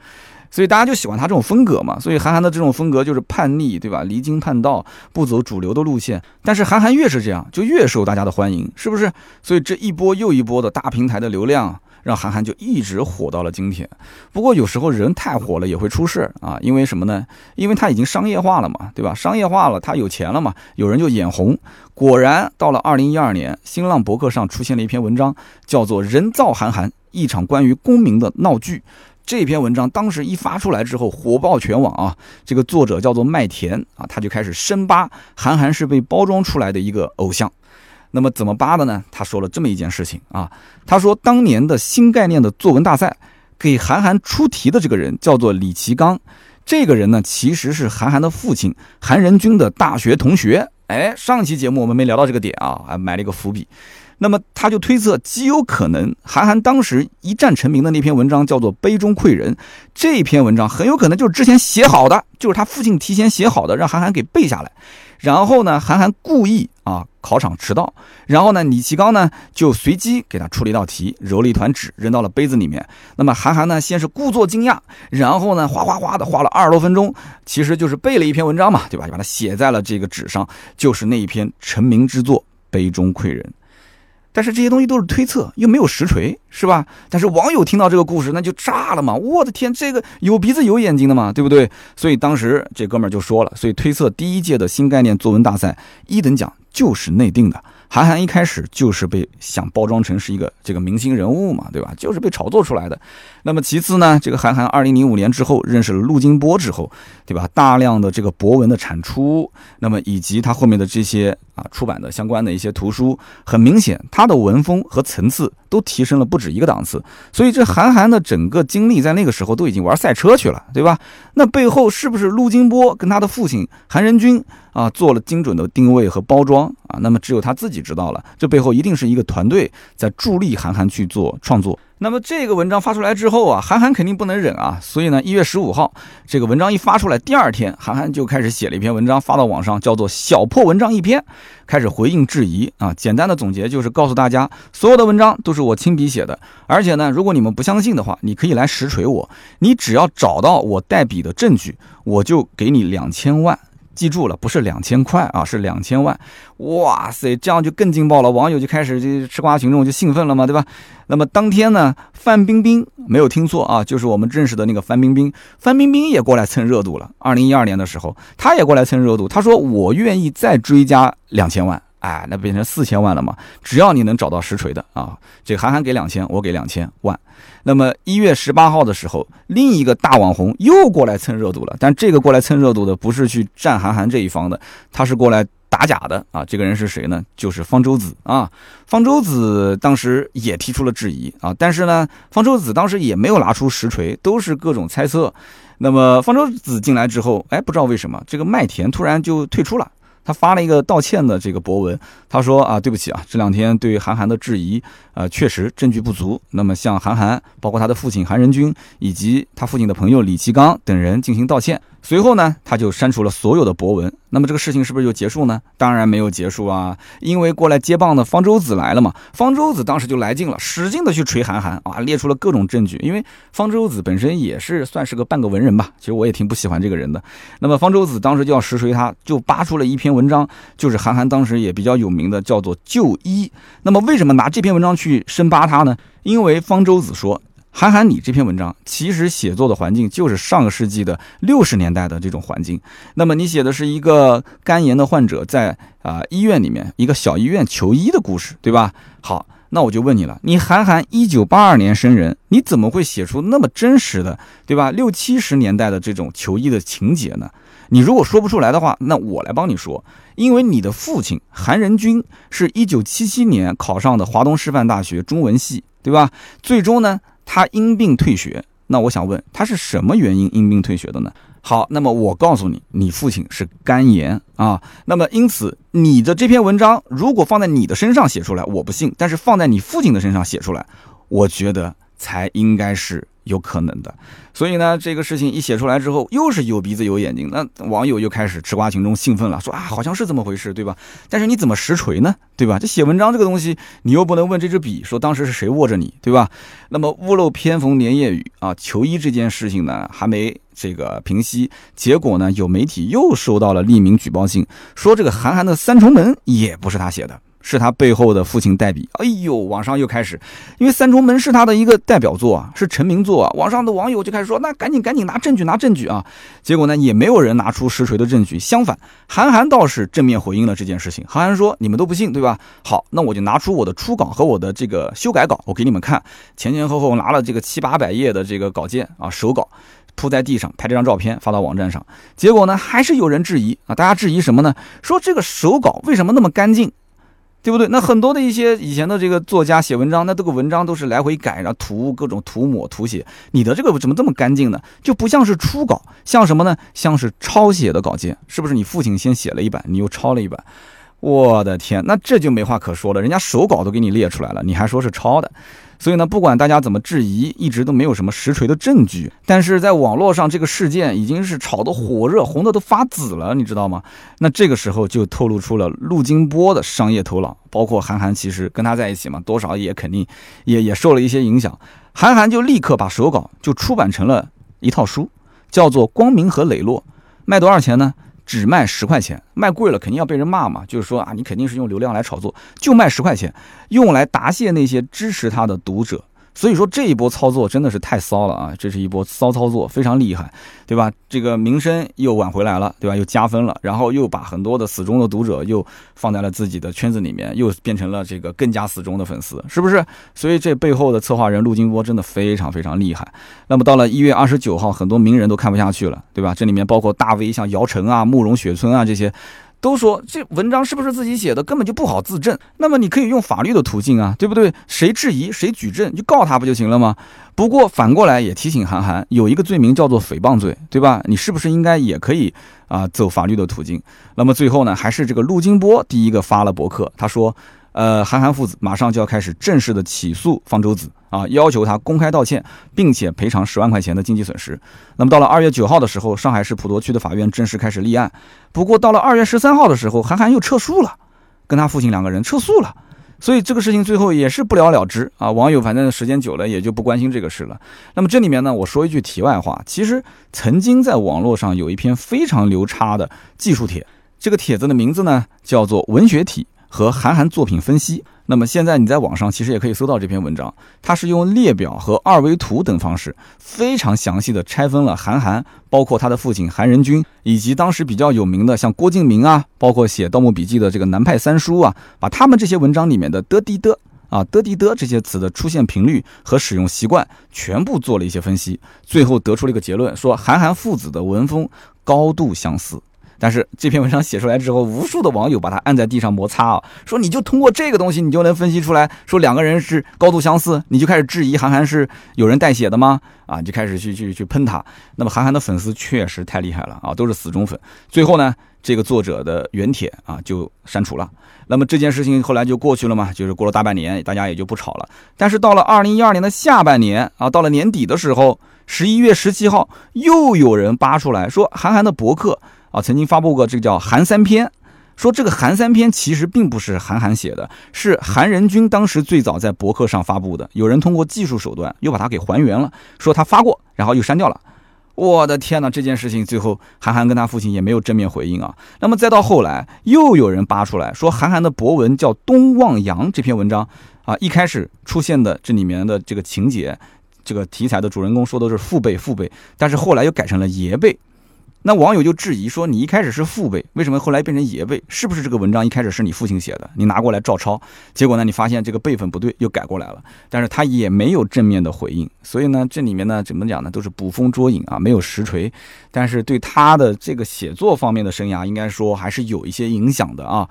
所以大家就喜欢他这种风格嘛，所以韩寒的这种风格就是叛逆，对吧？离经叛道，不走主流的路线。但是韩寒越是这样，就越受大家的欢迎，是不是？所以这一波又一波的大平台的流量，让韩寒就一直火到了今天。不过有时候人太火了也会出事啊，因为什么呢？因为他已经商业化了嘛，对吧？商业化了，他有钱了嘛，有人就眼红。果然到了二零一二年，新浪博客上出现了一篇文章，叫做《人造韩寒：一场关于公民的闹剧》。这篇文章当时一发出来之后，火爆全网啊！这个作者叫做麦田啊，他就开始深扒韩寒是被包装出来的一个偶像。那么怎么扒的呢？他说了这么一件事情啊，他说当年的新概念的作文大赛给韩寒出题的这个人叫做李其刚，这个人呢其实是韩寒的父亲韩仁君的大学同学。哎，上期节目我们没聊到这个点啊，还埋了一个伏笔。那么他就推测，极有可能韩寒当时一战成名的那篇文章叫做《杯中窥人》，这篇文章很有可能就是之前写好的，就是他父亲提前写好的，让韩寒给背下来。然后呢，韩寒故意啊考场迟到，然后呢，李奇刚呢就随机给他出了一道题，揉了一团纸扔到了杯子里面。那么韩寒呢先是故作惊讶，然后呢哗哗哗的花了二十多分钟，其实就是背了一篇文章嘛，对吧？就把它写在了这个纸上，就是那一篇成名之作《杯中窥人》。但是这些东西都是推测，又没有实锤，是吧？但是网友听到这个故事，那就炸了嘛！我的天，这个有鼻子有眼睛的嘛，对不对？所以当时这哥们儿就说了，所以推测第一届的新概念作文大赛一等奖就是内定的。韩寒一开始就是被想包装成是一个这个明星人物嘛，对吧？就是被炒作出来的。那么其次呢，这个韩寒二零零五年之后认识了陆金波之后，对吧？大量的这个博文的产出，那么以及他后面的这些啊出版的相关的一些图书，很明显他的文风和层次都提升了不止一个档次。所以这韩寒的整个经历在那个时候都已经玩赛车去了，对吧？那背后是不是陆金波跟他的父亲韩仁君？啊，做了精准的定位和包装啊，那么只有他自己知道了，这背后一定是一个团队在助力韩寒去做创作。那么这个文章发出来之后啊，韩寒肯定不能忍啊，所以呢，一月十五号这个文章一发出来，第二天韩寒就开始写了一篇文章发到网上，叫做“小破文章一篇”，开始回应质疑啊。简单的总结就是告诉大家，所有的文章都是我亲笔写的，而且呢，如果你们不相信的话，你可以来实锤我，你只要找到我代笔的证据，我就给你两千万。记住了，不是两千块啊，是两千万！哇塞，这样就更劲爆了，网友就开始就吃瓜群众就兴奋了嘛，对吧？那么当天呢，范冰冰没有听错啊，就是我们认识的那个范冰冰，范冰冰也过来蹭热度了。二零一二年的时候，她也过来蹭热度，她说我愿意再追加两千万。哎，那变成四千万了嘛？只要你能找到实锤的啊，这韩寒给两千，我给两千万。那么一月十八号的时候，另一个大网红又过来蹭热度了，但这个过来蹭热度的不是去站韩寒这一方的，他是过来打假的啊。这个人是谁呢？就是方舟子啊。方舟子当时也提出了质疑啊，但是呢，方舟子当时也没有拿出实锤，都是各种猜测。那么方舟子进来之后，哎，不知道为什么这个麦田突然就退出了。他发了一个道歉的这个博文，他说啊，对不起啊，这两天对韩寒的质疑，呃，确实证据不足。那么向韩寒，包括他的父亲韩仁君，以及他父亲的朋友李其刚等人进行道歉。随后呢，他就删除了所有的博文。那么这个事情是不是就结束呢？当然没有结束啊，因为过来接棒的方舟子来了嘛。方舟子当时就来劲了，使劲的去锤韩寒啊，列出了各种证据。因为方舟子本身也是算是个半个文人吧，其实我也挺不喜欢这个人的。那么方舟子当时就要实锤他，就扒出了一篇文章，就是韩寒当时也比较有名的，叫做《就医》。那么为什么拿这篇文章去深扒他呢？因为方舟子说。韩寒，你这篇文章其实写作的环境就是上个世纪的六十年代的这种环境。那么你写的是一个肝炎的患者在啊医院里面一个小医院求医的故事，对吧？好，那我就问你了，你韩寒一九八二年生人，你怎么会写出那么真实的，对吧？六七十年代的这种求医的情节呢？你如果说不出来的话，那我来帮你说，因为你的父亲韩仁君是一九七七年考上的华东师范大学中文系，对吧？最终呢？他因病退学，那我想问他是什么原因因病退学的呢？好，那么我告诉你，你父亲是肝炎啊。那么因此，你的这篇文章如果放在你的身上写出来，我不信；但是放在你父亲的身上写出来，我觉得才应该是。有可能的，所以呢，这个事情一写出来之后，又是有鼻子有眼睛，那网友又开始吃瓜群众兴奋了，说啊，好像是这么回事，对吧？但是你怎么实锤呢？对吧？这写文章这个东西，你又不能问这支笔，说当时是谁握着你，对吧？那么屋漏偏逢连夜雨啊，求医这件事情呢，还没这个平息，结果呢，有媒体又收到了匿名举报信，说这个韩寒的三重门也不是他写的。是他背后的父亲代笔，哎呦，网上又开始，因为《三重门》是他的一个代表作啊，是成名作啊，网上的网友就开始说，那赶紧赶紧拿证据拿证据啊！结果呢，也没有人拿出实锤的证据，相反，韩寒倒是正面回应了这件事情。韩寒说：“你们都不信，对吧？好，那我就拿出我的初稿和我的这个修改稿，我给你们看，前前后后拿了这个七八百页的这个稿件啊，手稿铺在地上，拍这张照片发到网站上。结果呢，还是有人质疑啊，大家质疑什么呢？说这个手稿为什么那么干净？”对不对？那很多的一些以前的这个作家写文章，那这个文章都是来回改，然后涂各种涂抹涂写。你的这个怎么这么干净呢？就不像是初稿，像什么呢？像是抄写的稿件，是不是？你父亲先写了一版，你又抄了一版。我的天，那这就没话可说了，人家手稿都给你列出来了，你还说是抄的？所以呢，不管大家怎么质疑，一直都没有什么实锤的证据。但是在网络上，这个事件已经是炒得火热，红的都发紫了，你知道吗？那这个时候就透露出了陆金波的商业头脑，包括韩寒，其实跟他在一起嘛，多少也肯定也也受了一些影响。韩寒就立刻把手稿就出版成了一套书，叫做《光明和磊落》，卖多少钱呢？只卖十块钱，卖贵了肯定要被人骂嘛。就是说啊，你肯定是用流量来炒作，就卖十块钱，用来答谢那些支持他的读者。所以说这一波操作真的是太骚了啊！这是一波骚操作，非常厉害，对吧？这个名声又挽回来了，对吧？又加分了，然后又把很多的死忠的读者又放在了自己的圈子里面，又变成了这个更加死忠的粉丝，是不是？所以这背后的策划人陆金波真的非常非常厉害。那么到了一月二十九号，很多名人都看不下去了，对吧？这里面包括大 V 像姚晨啊、慕容雪村啊这些。都说这文章是不是自己写的，根本就不好自证。那么你可以用法律的途径啊，对不对？谁质疑谁举证，就告他不就行了吗？不过反过来也提醒韩寒，有一个罪名叫做诽谤罪，对吧？你是不是应该也可以啊走法律的途径？那么最后呢，还是这个陆金波第一个发了博客，他说。呃，韩寒父子马上就要开始正式的起诉方舟子啊，要求他公开道歉，并且赔偿十万块钱的经济损失。那么到了二月九号的时候，上海市普陀区的法院正式开始立案。不过到了二月十三号的时候，韩寒又撤诉了，跟他父亲两个人撤诉了。所以这个事情最后也是不了了之啊。网友反正时间久了也就不关心这个事了。那么这里面呢，我说一句题外话，其实曾经在网络上有一篇非常牛叉的技术帖，这个帖子的名字呢叫做文学体。和韩寒作品分析，那么现在你在网上其实也可以搜到这篇文章，它是用列表和二维图等方式，非常详细的拆分了韩寒，包括他的父亲韩仁君，以及当时比较有名的像郭敬明啊，包括写《盗墓笔记》的这个南派三叔啊，把他们这些文章里面的的的的啊的的的这些词的出现频率和使用习惯，全部做了一些分析，最后得出了一个结论，说韩寒父子的文风高度相似。但是这篇文章写出来之后，无数的网友把它按在地上摩擦啊，说你就通过这个东西，你就能分析出来，说两个人是高度相似，你就开始质疑韩寒是有人代写的吗？啊，就开始去去去喷他。那么韩寒的粉丝确实太厉害了啊，都是死忠粉。最后呢，这个作者的原帖啊就删除了。那么这件事情后来就过去了嘛，就是过了大半年，大家也就不吵了。但是到了二零一二年的下半年啊，到了年底的时候，十一月十七号，又有人扒出来说韩寒的博客。啊，曾经发布过这个叫《韩三篇》，说这个《韩三篇》其实并不是韩寒写的，是韩仁君当时最早在博客上发布的。有人通过技术手段又把它给还原了，说他发过，然后又删掉了。我的天哪，这件事情最后韩寒跟他父亲也没有正面回应啊。那么再到后来，又有人扒出来说韩寒的博文叫《东望洋》这篇文章啊，一开始出现的这里面的这个情节，这个题材的主人公说的是父辈父辈，但是后来又改成了爷辈。那网友就质疑说：“你一开始是父辈，为什么后来变成爷辈？是不是这个文章一开始是你父亲写的，你拿过来照抄？结果呢，你发现这个辈分不对，又改过来了。但是他也没有正面的回应。所以呢，这里面呢，怎么讲呢，都是捕风捉影啊，没有实锤。但是对他的这个写作方面的生涯，应该说还是有一些影响的啊。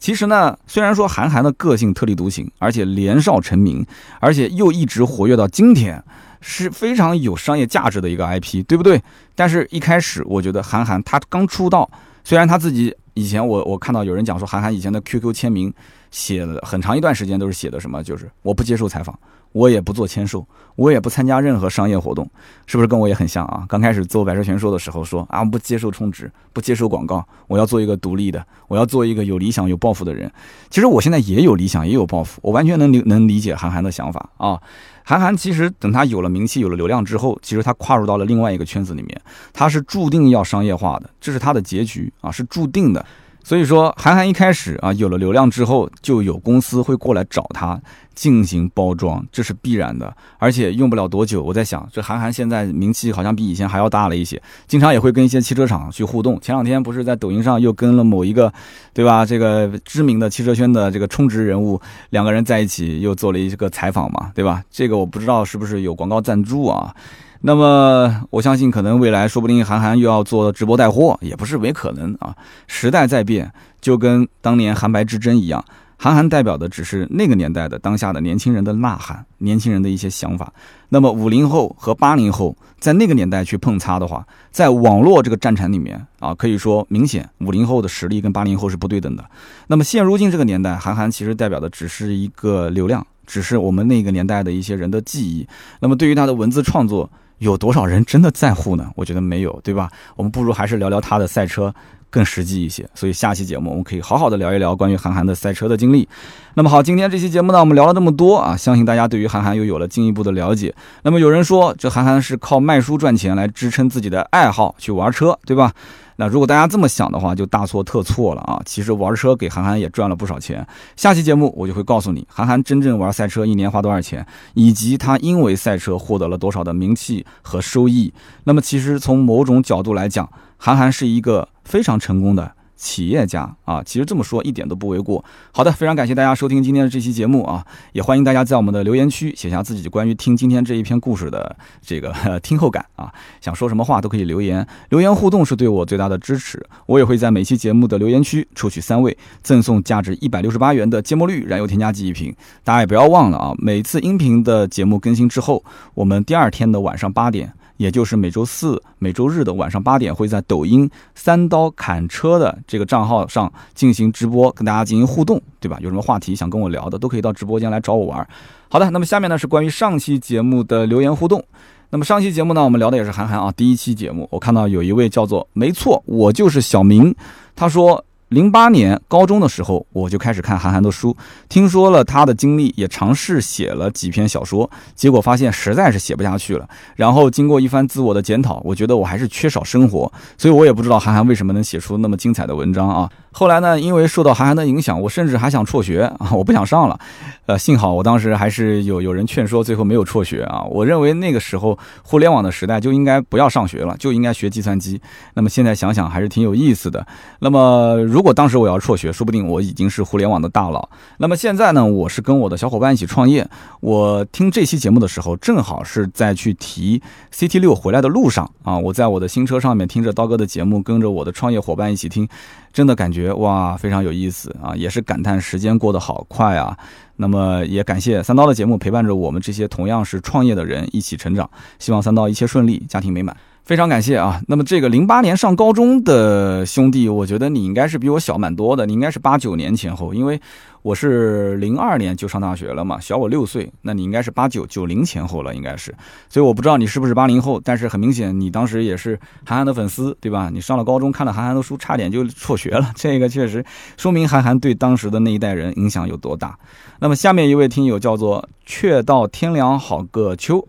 其实呢，虽然说韩寒的个性特立独行，而且年少成名，而且又一直活跃到今天。”是非常有商业价值的一个 IP，对不对？但是一开始我觉得韩寒他刚出道，虽然他自己以前我我看到有人讲说韩寒以前的 QQ 签名写了很长一段时间都是写的什么，就是我不接受采访。我也不做签售，我也不参加任何商业活动，是不是跟我也很像啊？刚开始做百车全说的时候说啊，不接受充值，不接受广告，我要做一个独立的，我要做一个有理想、有抱负的人。其实我现在也有理想，也有抱负，我完全能理能理解韩寒的想法啊。韩寒其实等他有了名气、有了流量之后，其实他跨入到了另外一个圈子里面，他是注定要商业化的，这是他的结局啊，是注定的。所以说，韩寒一开始啊，有了流量之后，就有公司会过来找他进行包装，这是必然的。而且用不了多久，我在想，这韩寒现在名气好像比以前还要大了一些，经常也会跟一些汽车厂去互动。前两天不是在抖音上又跟了某一个，对吧？这个知名的汽车圈的这个充值人物，两个人在一起又做了一个采访嘛，对吧？这个我不知道是不是有广告赞助啊。那么我相信，可能未来说不定韩寒又要做直播带货，也不是没可能啊。时代在变，就跟当年韩白之争一样，韩寒代表的只是那个年代的当下的年轻人的呐喊，年轻人的一些想法。那么五零后和八零后在那个年代去碰擦的话，在网络这个战场里面啊，可以说明显五零后的实力跟八零后是不对等的。那么现如今这个年代，韩寒其实代表的只是一个流量，只是我们那个年代的一些人的记忆。那么对于他的文字创作，有多少人真的在乎呢？我觉得没有，对吧？我们不如还是聊聊他的赛车。更实际一些，所以下期节目我们可以好好的聊一聊关于韩寒的赛车的经历。那么好，今天这期节目呢，我们聊了这么多啊，相信大家对于韩寒又有了进一步的了解。那么有人说，这韩寒是靠卖书赚钱来支撑自己的爱好去玩车，对吧？那如果大家这么想的话，就大错特错了啊！其实玩车给韩寒也赚了不少钱。下期节目我就会告诉你，韩寒真正玩赛车一年花多少钱，以及他因为赛车获得了多少的名气和收益。那么其实从某种角度来讲，韩寒是一个非常成功的企业家啊，其实这么说一点都不为过。好的，非常感谢大家收听今天的这期节目啊，也欢迎大家在我们的留言区写下自己关于听今天这一篇故事的这个 (laughs) 听后感啊，想说什么话都可以留言，留言互动是对我最大的支持。我也会在每期节目的留言区抽取三位，赠送价值一百六十八元的芥末绿燃油添加剂一瓶。大家也不要忘了啊，每次音频的节目更新之后，我们第二天的晚上八点。也就是每周四、每周日的晚上八点，会在抖音“三刀砍车”的这个账号上进行直播，跟大家进行互动，对吧？有什么话题想跟我聊的，都可以到直播间来找我玩。好的，那么下面呢是关于上期节目的留言互动。那么上期节目呢，我们聊的也是韩寒啊，第一期节目，我看到有一位叫做“没错，我就是小明”，他说。零八年高中的时候，我就开始看韩寒的书，听说了他的经历，也尝试写了几篇小说，结果发现实在是写不下去了。然后经过一番自我的检讨，我觉得我还是缺少生活，所以我也不知道韩寒为什么能写出那么精彩的文章啊。后来呢，因为受到韩寒的影响，我甚至还想辍学 (laughs) 啊，我不想上了。呃，幸好我当时还是有有人劝说，最后没有辍学啊。我认为那个时候互联网的时代就应该不要上学了，就应该学计算机。那么现在想想还是挺有意思的。那么如果当时我要辍学，说不定我已经是互联网的大佬。那么现在呢，我是跟我的小伙伴一起创业。我听这期节目的时候，正好是在去提 CT 六回来的路上啊。我在我的新车上面听着刀哥的节目，跟着我的创业伙伴一起听。真的感觉哇，非常有意思啊，也是感叹时间过得好快啊。那么也感谢三刀的节目陪伴着我们这些同样是创业的人一起成长，希望三刀一切顺利，家庭美满。非常感谢啊！那么这个零八年上高中的兄弟，我觉得你应该是比我小蛮多的，你应该是八九年前后，因为我是零二年就上大学了嘛，小我六岁，那你应该是八九九零前后了，应该是。所以我不知道你是不是八零后，但是很明显你当时也是韩寒的粉丝，对吧？你上了高中看了韩寒的书，差点就辍学了，这个确实说明韩寒对当时的那一代人影响有多大。那么下面一位听友叫做却道天凉好个秋，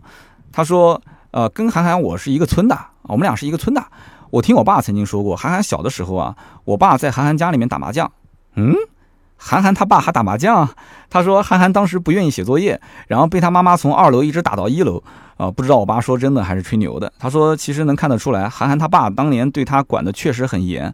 他说。呃，跟韩寒我是一个村的，我们俩是一个村的。我听我爸曾经说过，韩寒小的时候啊，我爸在韩寒家里面打麻将。嗯，韩寒他爸还打麻将？他说韩寒当时不愿意写作业，然后被他妈妈从二楼一直打到一楼。啊，不知道我爸说真的还是吹牛的。他说其实能看得出来，韩寒他爸当年对他管的确实很严。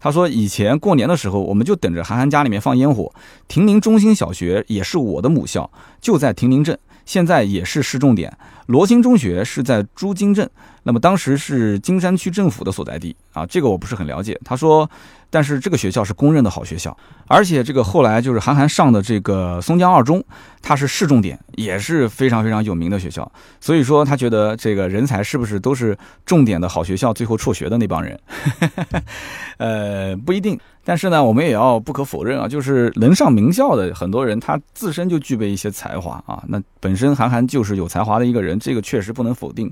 他说以前过年的时候，我们就等着韩寒家里面放烟火。亭林中心小学也是我的母校，就在亭林镇。现在也是市重点，罗新中学是在朱泾镇，那么当时是金山区政府的所在地啊，这个我不是很了解。他说，但是这个学校是公认的好学校，而且这个后来就是韩寒上的这个松江二中，它是市重点，也是非常非常有名的学校。所以说他觉得这个人才是不是都是重点的好学校最后辍学的那帮人？呃，不一定。但是呢，我们也要不可否认啊，就是能上名校的很多人，他自身就具备一些才华啊。那本身韩寒就是有才华的一个人，这个确实不能否定。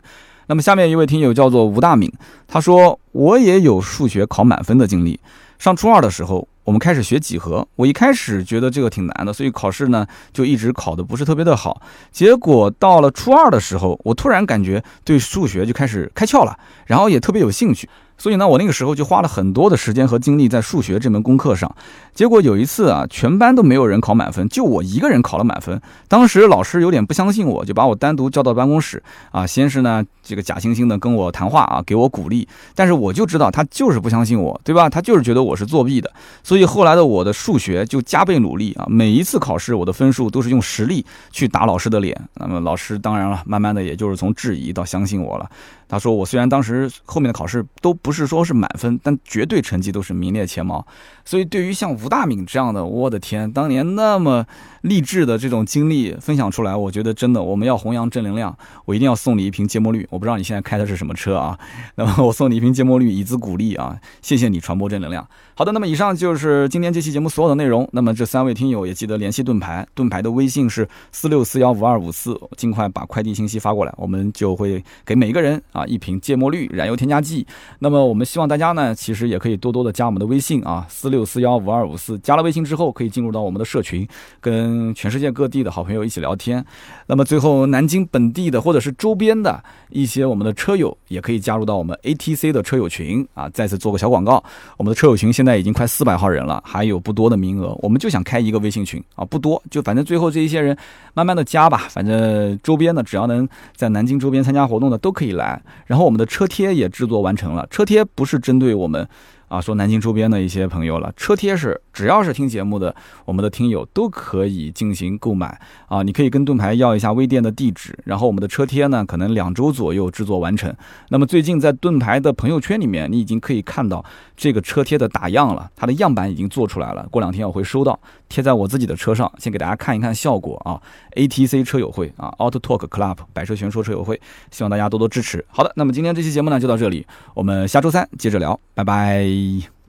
那么下面一位听友叫做吴大敏，他说我也有数学考满分的经历。上初二的时候，我们开始学几何，我一开始觉得这个挺难的，所以考试呢就一直考的不是特别的好。结果到了初二的时候，我突然感觉对数学就开始开窍了，然后也特别有兴趣。所以呢，我那个时候就花了很多的时间和精力在数学这门功课上。结果有一次啊，全班都没有人考满分，就我一个人考了满分。当时老师有点不相信我，就把我单独叫到办公室啊，先是呢这个假惺惺的跟我谈话啊，给我鼓励。但是我就知道他就是不相信我，对吧？他就是觉得我是作弊的。所以后来的我的数学就加倍努力啊，每一次考试我的分数都是用实力去打老师的脸。那么老师当然了，慢慢的也就是从质疑到相信我了。他说我虽然当时后面的考试都不。是说是满分，但绝对成绩都是名列前茅。所以对于像吴大敏这样的，我的天，当年那么励志的这种经历分享出来，我觉得真的我们要弘扬正能量，我一定要送你一瓶芥末绿。我不知道你现在开的是什么车啊？(laughs) 那么我送你一瓶芥末绿，以资鼓励啊！谢谢你传播正能量。好的，那么以上就是今天这期节目所有的内容。那么这三位听友也记得联系盾牌，盾牌的微信是四六四幺五二五四，尽快把快递信息发过来，我们就会给每一个人啊一瓶芥末绿燃油添加剂。那么我们希望大家呢，其实也可以多多的加我们的微信啊，四六四幺五二五四。加了微信之后，可以进入到我们的社群，跟全世界各地的好朋友一起聊天。那么最后，南京本地的或者是周边的一些我们的车友，也可以加入到我们 ATC 的车友群啊。再次做个小广告，我们的车友群现在已经快四百号人了，还有不多的名额，我们就想开一个微信群啊，不多，就反正最后这一些人慢慢的加吧。反正周边的只要能在南京周边参加活动的都可以来。然后我们的车贴也制作完成了，车贴不是针对我们。啊，说南京周边的一些朋友了，车贴是只要是听节目的，我们的听友都可以进行购买啊。你可以跟盾牌要一下微店的地址，然后我们的车贴呢，可能两周左右制作完成。那么最近在盾牌的朋友圈里面，你已经可以看到这个车贴的打样了，它的样板已经做出来了，过两天我会收到，贴在我自己的车上，先给大家看一看效果啊。ATC 车友会啊，Auto Talk Club 百车全说车友会，希望大家多多支持。好的，那么今天这期节目呢就到这里，我们下周三接着聊，拜拜。Bye.